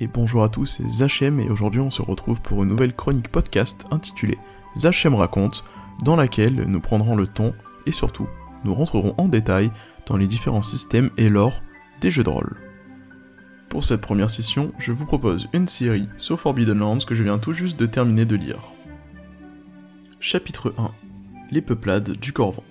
et bonjour à tous, c'est Zachem et aujourd'hui on se retrouve pour une nouvelle chronique podcast intitulée Zachem raconte, dans laquelle nous prendrons le temps et surtout nous rentrerons en détail dans les différents systèmes et lore des jeux de rôle. Pour cette première session, je vous propose une série sur Forbidden Lands que je viens tout juste de terminer de lire. Chapitre 1 Les peuplades du Corvan.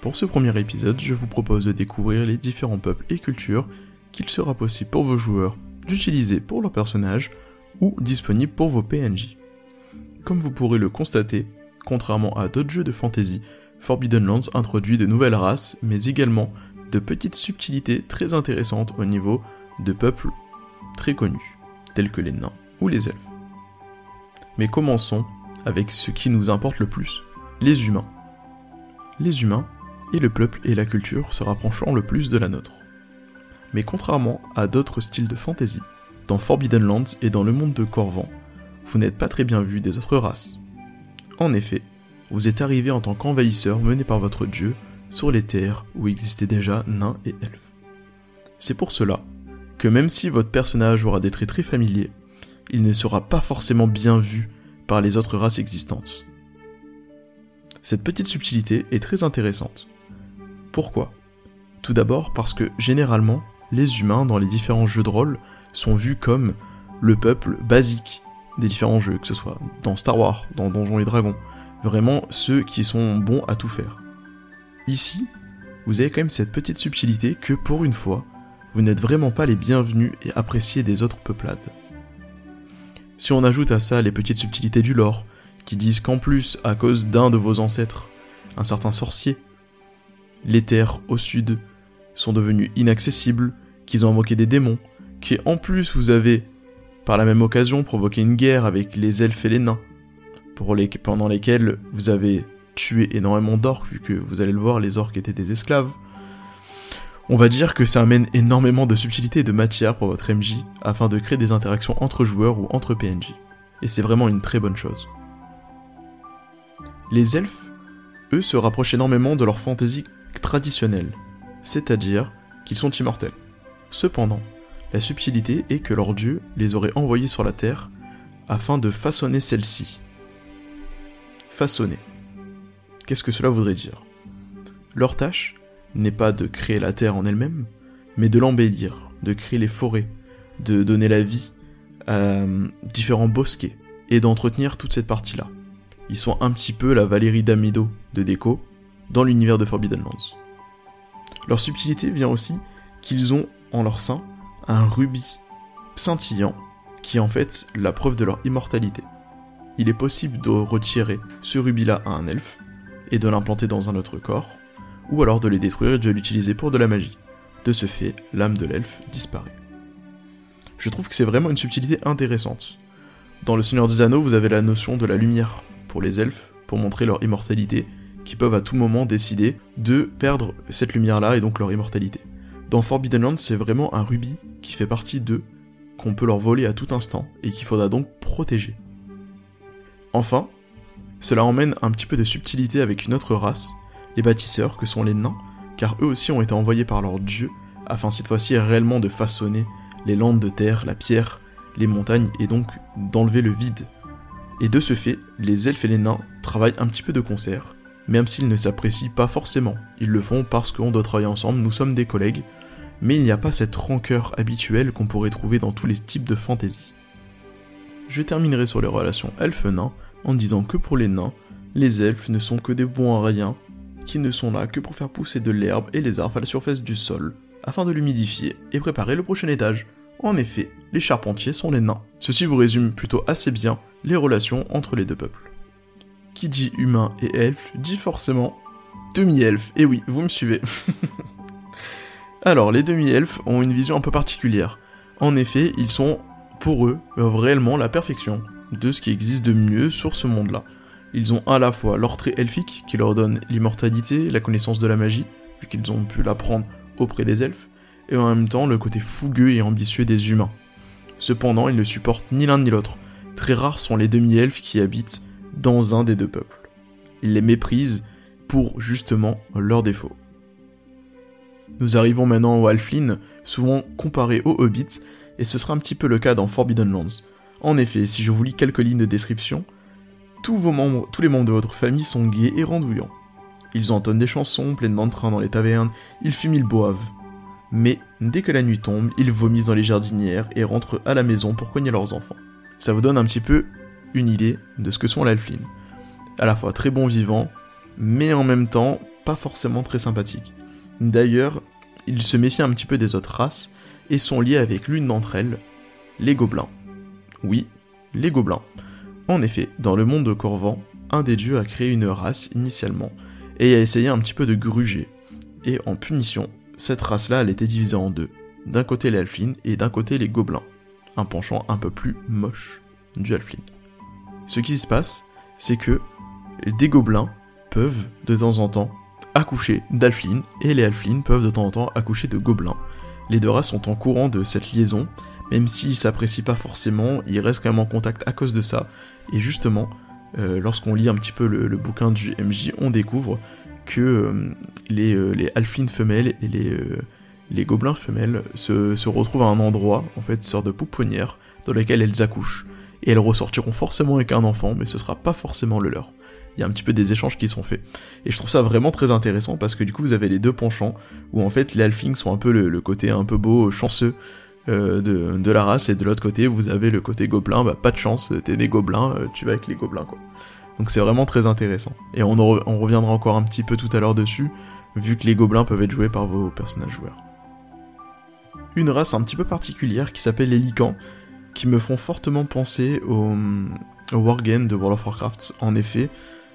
Pour ce premier épisode, je vous propose de découvrir les différents peuples et cultures qu'il sera possible pour vos joueurs d'utiliser pour leur personnage ou disponible pour vos PNJ. Comme vous pourrez le constater, contrairement à d'autres jeux de fantasy, Forbidden Lands introduit de nouvelles races, mais également de petites subtilités très intéressantes au niveau de peuples très connus, tels que les nains ou les elfes. Mais commençons avec ce qui nous importe le plus, les humains. Les humains et le peuple et la culture se rapprochant le plus de la nôtre. Mais contrairement à d'autres styles de fantasy, dans Forbidden Lands et dans le monde de Corvan, vous n'êtes pas très bien vu des autres races. En effet, vous êtes arrivé en tant qu'envahisseur mené par votre dieu sur les terres où existaient déjà nains et elfes. C'est pour cela que même si votre personnage aura des traits très familiers, il ne sera pas forcément bien vu par les autres races existantes. Cette petite subtilité est très intéressante. Pourquoi? Tout d'abord parce que généralement, les humains dans les différents jeux de rôle sont vus comme le peuple basique des différents jeux, que ce soit dans Star Wars, dans Donjons et Dragons, vraiment ceux qui sont bons à tout faire. Ici, vous avez quand même cette petite subtilité que pour une fois, vous n'êtes vraiment pas les bienvenus et appréciés des autres peuplades. Si on ajoute à ça les petites subtilités du lore, qui disent qu'en plus, à cause d'un de vos ancêtres, un certain sorcier, les terres au sud sont devenus inaccessibles, qu'ils ont invoqué des démons, qui en plus vous avez, par la même occasion, provoqué une guerre avec les elfes et les nains, pendant lesquels vous avez tué énormément d'orques, vu que vous allez le voir, les orques étaient des esclaves. On va dire que ça amène énormément de subtilité et de matière pour votre MJ, afin de créer des interactions entre joueurs ou entre PNJ. Et c'est vraiment une très bonne chose. Les elfes, eux, se rapprochent énormément de leur fantaisie traditionnelle, c'est-à-dire qu'ils sont immortels. Cependant, la subtilité est que leur dieu les aurait envoyés sur la Terre afin de façonner celle-ci. Façonner. Qu'est-ce que cela voudrait dire? Leur tâche n'est pas de créer la Terre en elle-même, mais de l'embellir, de créer les forêts, de donner la vie à différents bosquets, et d'entretenir toute cette partie-là. Ils sont un petit peu la Valérie d'Amido de Déco dans l'univers de Forbidden Lands. Leur subtilité vient aussi qu'ils ont en leur sein un rubis scintillant qui est en fait la preuve de leur immortalité. Il est possible de retirer ce rubis-là à un elfe et de l'implanter dans un autre corps, ou alors de les détruire et de l'utiliser pour de la magie. De ce fait, l'âme de l'elfe disparaît. Je trouve que c'est vraiment une subtilité intéressante. Dans le Seigneur des Anneaux, vous avez la notion de la lumière pour les elfes, pour montrer leur immortalité, qui peuvent à tout moment décider de perdre cette lumière-là et donc leur immortalité. Dans Forbidden Lands, c'est vraiment un rubis qui fait partie d'eux, qu'on peut leur voler à tout instant et qu'il faudra donc protéger. Enfin, cela emmène un petit peu de subtilité avec une autre race, les bâtisseurs, que sont les nains, car eux aussi ont été envoyés par leur dieu, afin cette fois-ci réellement de façonner les landes de terre, la pierre, les montagnes, et donc d'enlever le vide. Et de ce fait, les elfes et les nains travaillent un petit peu de concert, même s'ils ne s'apprécient pas forcément. Ils le font parce qu'on doit travailler ensemble, nous sommes des collègues, mais il n'y a pas cette rancœur habituelle qu'on pourrait trouver dans tous les types de fantasy. Je terminerai sur les relations elfes-nains en disant que pour les nains, les elfes ne sont que des bons à qui ne sont là que pour faire pousser de l'herbe et les arbres à la surface du sol, afin de l'humidifier et préparer le prochain étage. En effet, les charpentiers sont les nains. Ceci vous résume plutôt assez bien les relations entre les deux peuples qui dit humain et elfe dit forcément demi-elfe. Et oui, vous me suivez. Alors, les demi-elfes ont une vision un peu particulière. En effet, ils sont, pour eux, réellement la perfection de ce qui existe de mieux sur ce monde-là. Ils ont à la fois leur trait elfique, qui leur donne l'immortalité, la connaissance de la magie, vu qu'ils ont pu l'apprendre auprès des elfes, et en même temps le côté fougueux et ambitieux des humains. Cependant, ils ne supportent ni l'un ni l'autre. Très rares sont les demi-elfes qui habitent dans un des deux peuples. Ils les méprisent pour justement leurs défauts. Nous arrivons maintenant au Halfling, souvent comparé aux Hobbits, et ce sera un petit peu le cas dans Forbidden Lands. En effet, si je vous lis quelques lignes de description, tous, vos membres, les membres de votre famille sont gays et randouillants. Ils entonnent des chansons pleines d'entrain dans les tavernes, ils fument, ils boivent. Mais dès que la nuit tombe, ils vomissent dans les jardinières et rentrent à la maison pour cogner leurs enfants. Ça vous donne un petit peu une idée de ce que sont les Halflings. À la fois très bons vivants, mais en même temps pas forcément très sympathiques. D'ailleurs, ils se méfient un petit peu des autres races et sont liés avec l'une d'entre elles, les gobelins. Oui, les gobelins. En effet, dans le monde de Corvan, un des dieux a créé une race initialement, et a essayé un petit peu de gruger. Et en punition, cette race-là, elle était divisée en deux. D'un côté les Halflings et d'un côté les gobelins. Un penchant un peu plus moche du Halfling. Ce qui se passe, c'est que des gobelins peuvent de temps en temps accoucher d'Halflings et les Halflings peuvent de temps en temps accoucher de gobelins. Les deux races sont en courant de cette liaison, même s'ils s'apprécient pas forcément, ils restent quand même en contact à cause de ça. Et justement, euh, lorsqu'on lit un petit peu le, bouquin du MJ, on découvre que euh, les, euh, femelles et les, les gobelins femelles se, retrouvent à un endroit, en fait, une sorte de pouponnière, dans laquelle elles accouchent. Et elles ressortiront forcément avec un enfant, mais ce sera pas forcément le leur. Il y a un petit peu des échanges qui sont faits. Et je trouve ça vraiment très intéressant parce que du coup vous avez les deux penchants, où en fait les Halflings sont un peu le côté un peu beau, chanceux euh, de, la race, et de l'autre côté, vous avez le côté gobelin, bah pas de chance, t'es des gobelins, euh, tu vas avec les gobelins, quoi. Donc c'est vraiment très intéressant. Et on, on reviendra encore un petit peu tout à l'heure dessus, vu que les gobelins peuvent être joués par vos personnages joueurs. Une race un petit peu particulière qui s'appelle les Lycans, qui me font fortement penser au, au de World of Warcraft. En effet,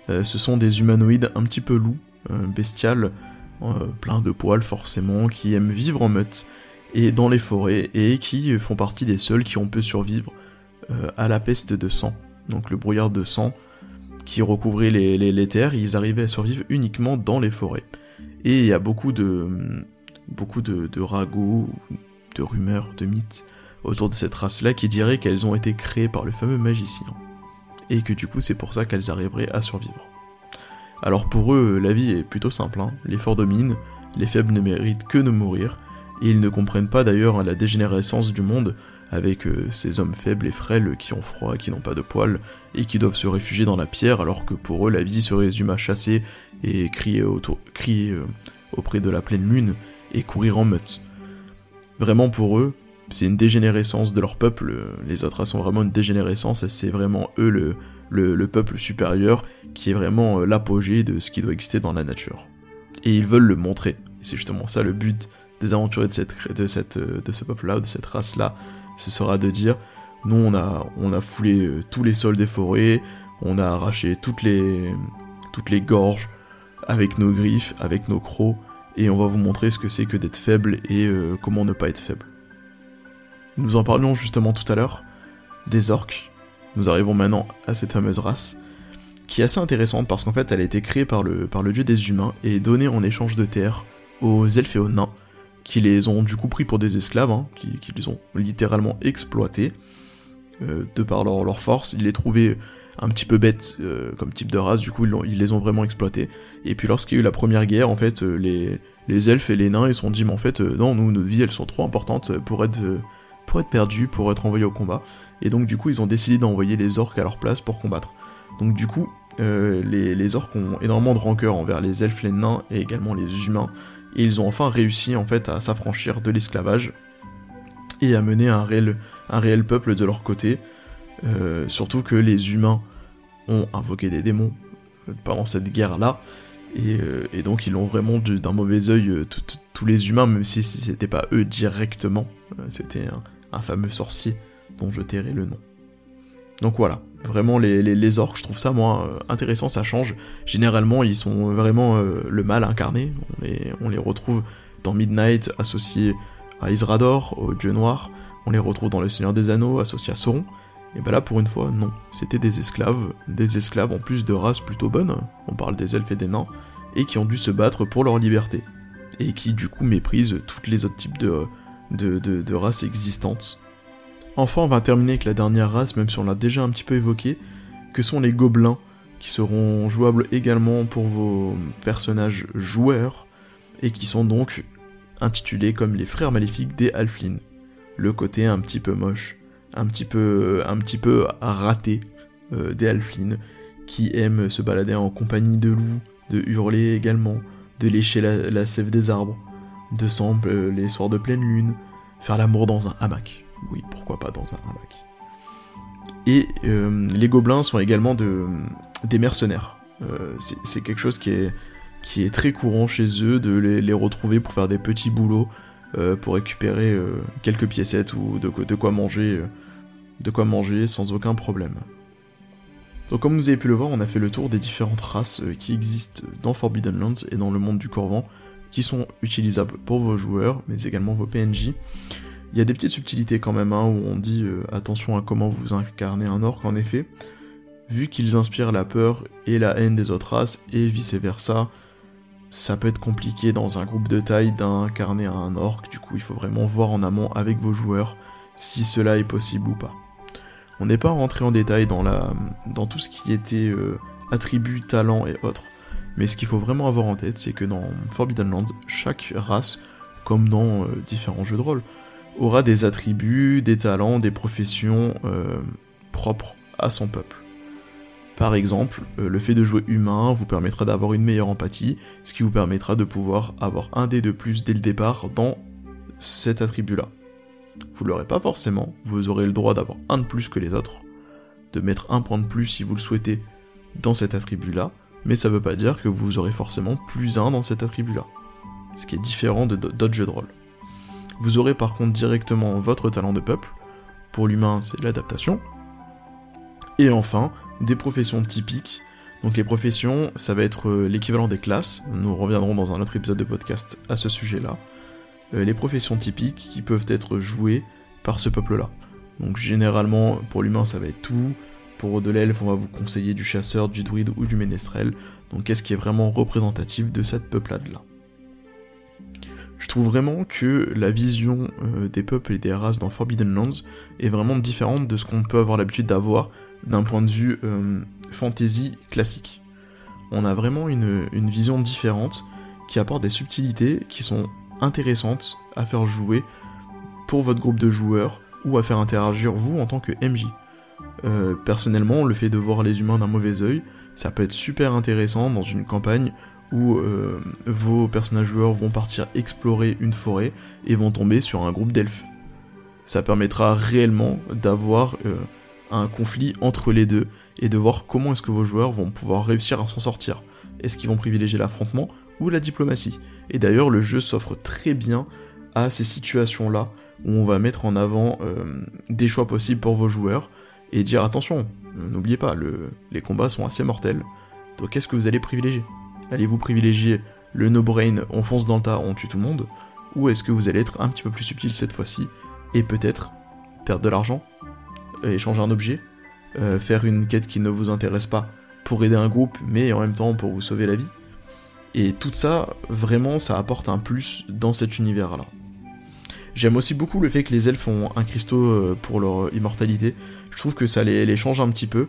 euh, ce sont des humanoïdes un petit peu loups, bestiales, plein de poils forcément, qui aiment vivre en meute, et dans les forêts, et qui font partie des seuls qui ont pu survivre euh, à la peste de sang. Donc le brouillard de sang qui recouvrait les, terres, ils arrivaient à survivre uniquement dans les forêts. Et il y a beaucoup de, beaucoup de ragots, de rumeurs, de mythes autour de cette race-là qui diraient qu'elles ont été créées par le fameux magicien. Et que du coup c'est pour ça qu'elles arriveraient à survivre. Alors pour eux, la vie est plutôt simple, hein. les forts dominent, les faibles ne méritent que de mourir, et ils ne comprennent pas d'ailleurs la dégénérescence du monde, avec euh, ces hommes faibles et frêles qui ont froid, qui n'ont pas de poils, et qui doivent se réfugier dans la pierre, alors que pour eux la vie se résume à chasser et crier, autour, crier euh, auprès de la pleine lune, et courir en meute. Vraiment pour eux, c'est une dégénérescence de leur peuple, les autres sont vraiment une dégénérescence, et c'est vraiment eux le, le, peuple supérieur qui est vraiment euh, l'apogée de ce qui doit exister dans la nature. Et ils veulent le montrer, c'est justement ça le but des aventuriers de, cette, de, ce peuple-là, de cette race-là, ce sera de dire, nous on a, on a foulé euh, tous les sols des forêts, on a arraché toutes les, gorges avec nos griffes, avec nos crocs, et on va vous montrer ce que c'est que d'être faible et euh, comment ne pas être faible. Nous en parlions justement tout à l'heure, des orques. Nous arrivons maintenant à cette fameuse race, qui est assez intéressante parce qu'en fait elle a été créée par le, par le dieu des humains et donnée en échange de terre aux elfes et aux nains, qui les ont du coup pris pour des esclaves, hein, qui, les ont littéralement exploités, euh, de par leur, force, ils les trouvaient un petit peu bêtes euh, comme type de race, du coup ils, les ont vraiment exploités. Et puis lorsqu'il y a eu la première guerre, en fait, euh, les, les elfes et les nains, ils se sont dit, mais en fait, non, nous, nos vies, elles sont trop importantes pour être, pour être perdues, pour être envoyés au combat. Et donc du coup, ils ont décidé d'envoyer les orques à leur place pour combattre. Donc du coup, les, les orques ont énormément de rancœur envers les elfes, les nains et également les humains, et ils ont enfin réussi en fait à s'affranchir de l'esclavage et à mener un réel, peuple de leur côté. Euh, surtout que les humains ont invoqué des démons euh, pendant cette guerre-là, et, euh, donc ils ont vraiment d'un mauvais oeil tous les humains, même si, c'était pas eux directement, c'était fameux sorcier dont je tairai le nom. Donc voilà, vraiment les, orques, je trouve ça moi euh, intéressant, ça change. Généralement, ils sont vraiment euh, le mal incarné. On les, on les retrouve dans Midnight associés à Isrador, au dieu noir. On les retrouve dans Le Seigneur des Anneaux associés à Sauron. Et ben là, pour une fois, non. C'était des esclaves, des esclaves en plus de races plutôt bonnes. On parle des elfes et des nains, et qui ont dû se battre pour leur liberté. Et qui du coup méprisent tous les autres types de, de, races existantes Enfin, on va terminer avec la dernière race, même si on l'a déjà un petit peu évoqué, que sont les gobelins, qui seront jouables également pour vos personnages joueurs, et qui sont donc intitulés comme les frères maléfiques des Halflins. le côté un petit peu moche, un petit peu, un petit peu raté euh, des halflings qui aiment se balader en compagnie de loups, de hurler également, de lécher la, sève des arbres, de sembler euh, les soirs de pleine lune, faire l'amour dans un hamac. Oui, pourquoi pas dans un hamac. Et euh, les gobelins sont également de, des mercenaires. c'est quelque chose qui est, très courant chez eux, de les, retrouver pour faire des petits boulots, pour récupérer quelques piécettes ou de, de, quoi manger, de quoi manger sans aucun problème. Donc comme vous avez pu le voir, on a fait le tour des différentes races euh, qui existent dans Forbidden Lands et dans le monde du Corvan, qui sont utilisables pour vos joueurs, mais également vos PNJ. Il y a des petites subtilités quand même, hein, où on dit euh, attention à comment vous incarnez un orc en effet, vu qu'ils inspirent la peur et la haine des autres races, et vice versa, ça peut être compliqué dans un groupe de taille d'incarner un orc, du coup il faut vraiment voir en amont avec vos joueurs si cela est possible ou pas. On n'est pas rentré en détail dans tout ce qui était euh, attributs, talents et autres, mais ce qu'il faut vraiment avoir en tête, c'est que dans Forbidden Land, chaque race, comme dans euh, différents jeux de rôle, aura des attributs, des talents, des professions euh, propres à son peuple. Par exemple, le fait de jouer humain vous permettra d'avoir une meilleure empathie, ce qui vous permettra de pouvoir avoir un dé de plus dès le départ dans cet attribut-là. Vous l'aurez pas forcément, vous aurez le droit d'avoir un de plus que les autres, de mettre un point de plus si vous le souhaitez dans cet attribut-là, mais ça veut pas dire que vous aurez forcément plus un dans cet attribut-là. Ce qui est différent de d'autres jeux de rôle. Vous aurez par contre directement votre talent de peuple, pour l'humain c'est l'adaptation, et enfin des professions typiques. Donc les professions, ça va être euh, l'équivalent des classes, nous reviendrons dans un autre épisode de podcast à ce sujet-là. Euh, les professions typiques qui peuvent être jouées par ce peuple-là. Donc généralement, pour l'humain, ça va être tout. Pour de l'elfe, on va vous conseiller du chasseur, du druide ou du ménestrel. Donc qu'est-ce qui est vraiment représentatif de cette peuplade-là? Je trouve vraiment que la vision euh, des peuples et des races dans Forbidden Lands est vraiment différente de ce qu'on peut avoir l'habitude d'avoir d'un point de vue euh, fantasy classique. On a vraiment une, vision différente qui apporte des subtilités qui sont intéressante à faire jouer pour votre groupe de joueurs ou à faire interagir vous en tant que MJ. Euh, personnellement, le fait de voir les humains d'un mauvais oeil, ça peut être super intéressant dans une campagne où euh, vos personnages joueurs vont partir explorer une forêt et vont tomber sur un groupe d'elfes. Ça permettra réellement d'avoir euh, un conflit entre les deux et de voir comment est-ce que vos joueurs vont pouvoir réussir à s'en sortir. Est-ce qu'ils vont privilégier l'affrontement ou la diplomatie? Et d'ailleurs, le jeu s'offre très bien à ces situations-là, où on va mettre en avant des choix possibles pour vos joueurs, et dire attention, n'oubliez pas, les combats sont assez mortels, donc qu'est-ce que vous allez privilégier? Allez-vous privilégier le no-brain, on fonce dans le tas, on tue tout le monde, ou est-ce que vous allez être un petit peu plus subtil cette fois-ci, et peut-être perdre de l'argent, échanger un objet, euh, faire une quête qui ne vous intéresse pas pour aider un groupe, mais en même temps pour vous sauver la vie? Et tout ça, vraiment, ça apporte un plus dans cet univers-là. J'aime aussi beaucoup le fait que les elfes ont un cristaux euh, pour leur immortalité. Je trouve que ça les, change un petit peu.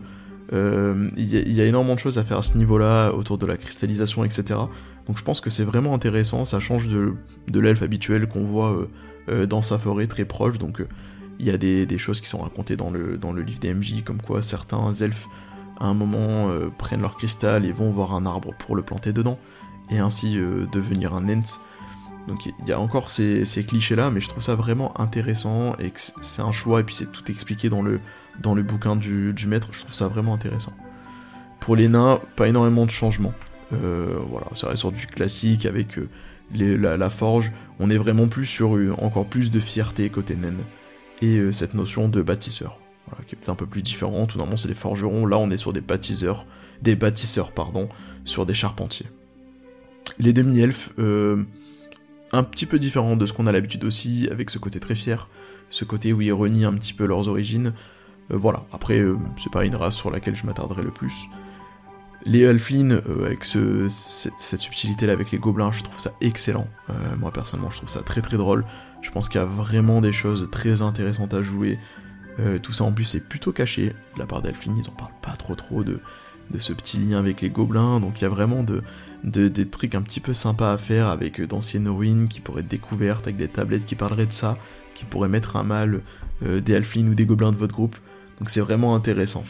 Euh, il y, a énormément de choses à faire à ce niveau-là, autour de la cristallisation, etc. Donc je pense que c'est vraiment intéressant, ça change de, l'elfe habituel qu'on voit euh, dans sa forêt très proche. Donc il y a des, choses qui sont racontées dans le, livre des comme quoi certains elfes à un moment prennent leur cristal et vont voir un arbre pour le planter dedans et ainsi devenir un Ent. Donc il y a encore ces, clichés là, mais je trouve ça vraiment intéressant et que c'est un choix et puis c'est tout expliqué dans le, bouquin du, maître, je trouve ça vraiment intéressant. Pour les nains, pas énormément de changements. Euh, voilà, ça reste sur du classique avec euh, la, forge. On est vraiment plus sur encore plus de fierté côté naine et cette notion de bâtisseur. qui est un peu plus différente. Tout normalement c'est des forgerons, là on est sur des bâtisseurs, des bâtisseurs pardon, sur des charpentiers. Les demi-elfes, euh, un petit peu différents de ce qu'on a l'habitude aussi, avec ce côté très fier, ce côté où ils renient un petit peu leurs origines. Euh, voilà, après, euh, c'est pas une race sur laquelle je m'attarderai le plus. Les Elflin, avec cette, subtilité-là avec les gobelins, je trouve ça excellent. moi personnellement, je trouve ça très très drôle. Je pense qu'il y a vraiment des choses très intéressantes à jouer. tout ça en plus est plutôt caché de la part d'Elflin, ils en parlent pas trop trop de, de ce petit lien avec les gobelins, donc il y a vraiment de, des trucs un petit peu sympas à faire avec euh, d'anciennes ruines qui pourraient être découvertes, avec des tablettes qui parleraient de ça, qui pourraient mettre à mal des halflings ou des gobelins de votre groupe. Donc c'est vraiment intéressant.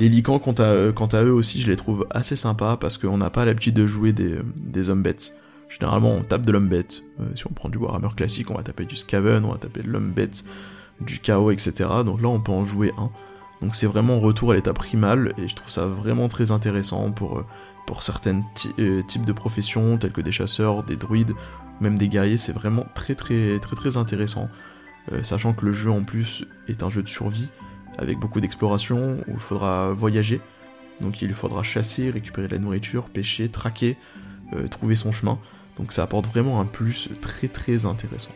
Les licans, quant à, quant à eux aussi, je les trouve assez sympas parce qu'on n'a pas l'habitude de jouer des, des hommes bêtes. Généralement, on tape de l'homme bête. si on prend du Warhammer classique, on va taper du Skaven, on va taper de l'homme bête, du chaos, etc. Donc là, on peut en jouer un. Donc c'est vraiment retour à l'état primal, et je trouve ça vraiment très intéressant pour, pour certains euh, types de professions, tels que des chasseurs, des druides, même des guerriers, c'est vraiment très très très intéressant. Euh, sachant que le jeu en plus est un jeu de survie, avec beaucoup d'exploration, où il faudra voyager. Donc il faudra chasser, récupérer de la nourriture, pêcher, traquer, euh, trouver son chemin. Donc ça apporte vraiment un plus très très intéressant.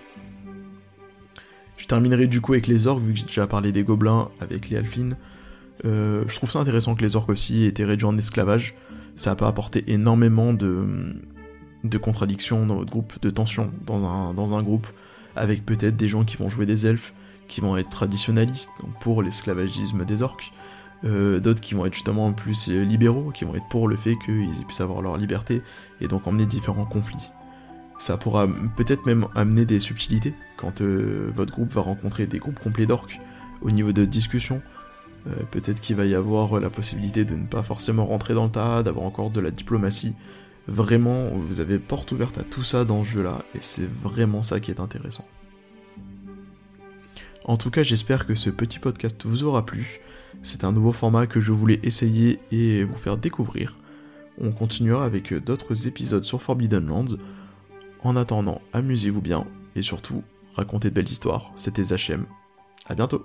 Je terminerai du coup avec les orques, vu que j'ai déjà parlé des gobelins avec les alphines. Euh, je trouve ça intéressant que les orques aussi aient été réduits en esclavage. Ça a pas apporté énormément de, de contradictions dans votre groupe, de tensions dans un, groupe, avec peut-être des gens qui vont jouer des elfes, qui vont être traditionnalistes, donc pour l'esclavagisme des orques, euh, d'autres qui vont être justement plus euh, libéraux, qui vont être pour le fait qu'ils puissent avoir leur liberté, et donc emmener différents conflits. Ça pourra peut-être même amener des subtilités quand euh, votre groupe va rencontrer des groupes complets d'orques au niveau de discussion. Euh, peut-être qu'il va y avoir la possibilité de ne pas forcément rentrer dans le tas, d'avoir encore de la diplomatie. Vraiment, vous avez porte ouverte à tout ça dans ce jeu-là, et c'est vraiment ça qui est intéressant. En tout cas, j'espère que ce petit podcast vous aura plu. C'est un nouveau format que je voulais essayer et vous faire découvrir. On continuera avec d'autres épisodes sur Forbidden Lands. En attendant, amusez-vous bien et surtout, racontez de belles histoires. C'était Zachem. À bientôt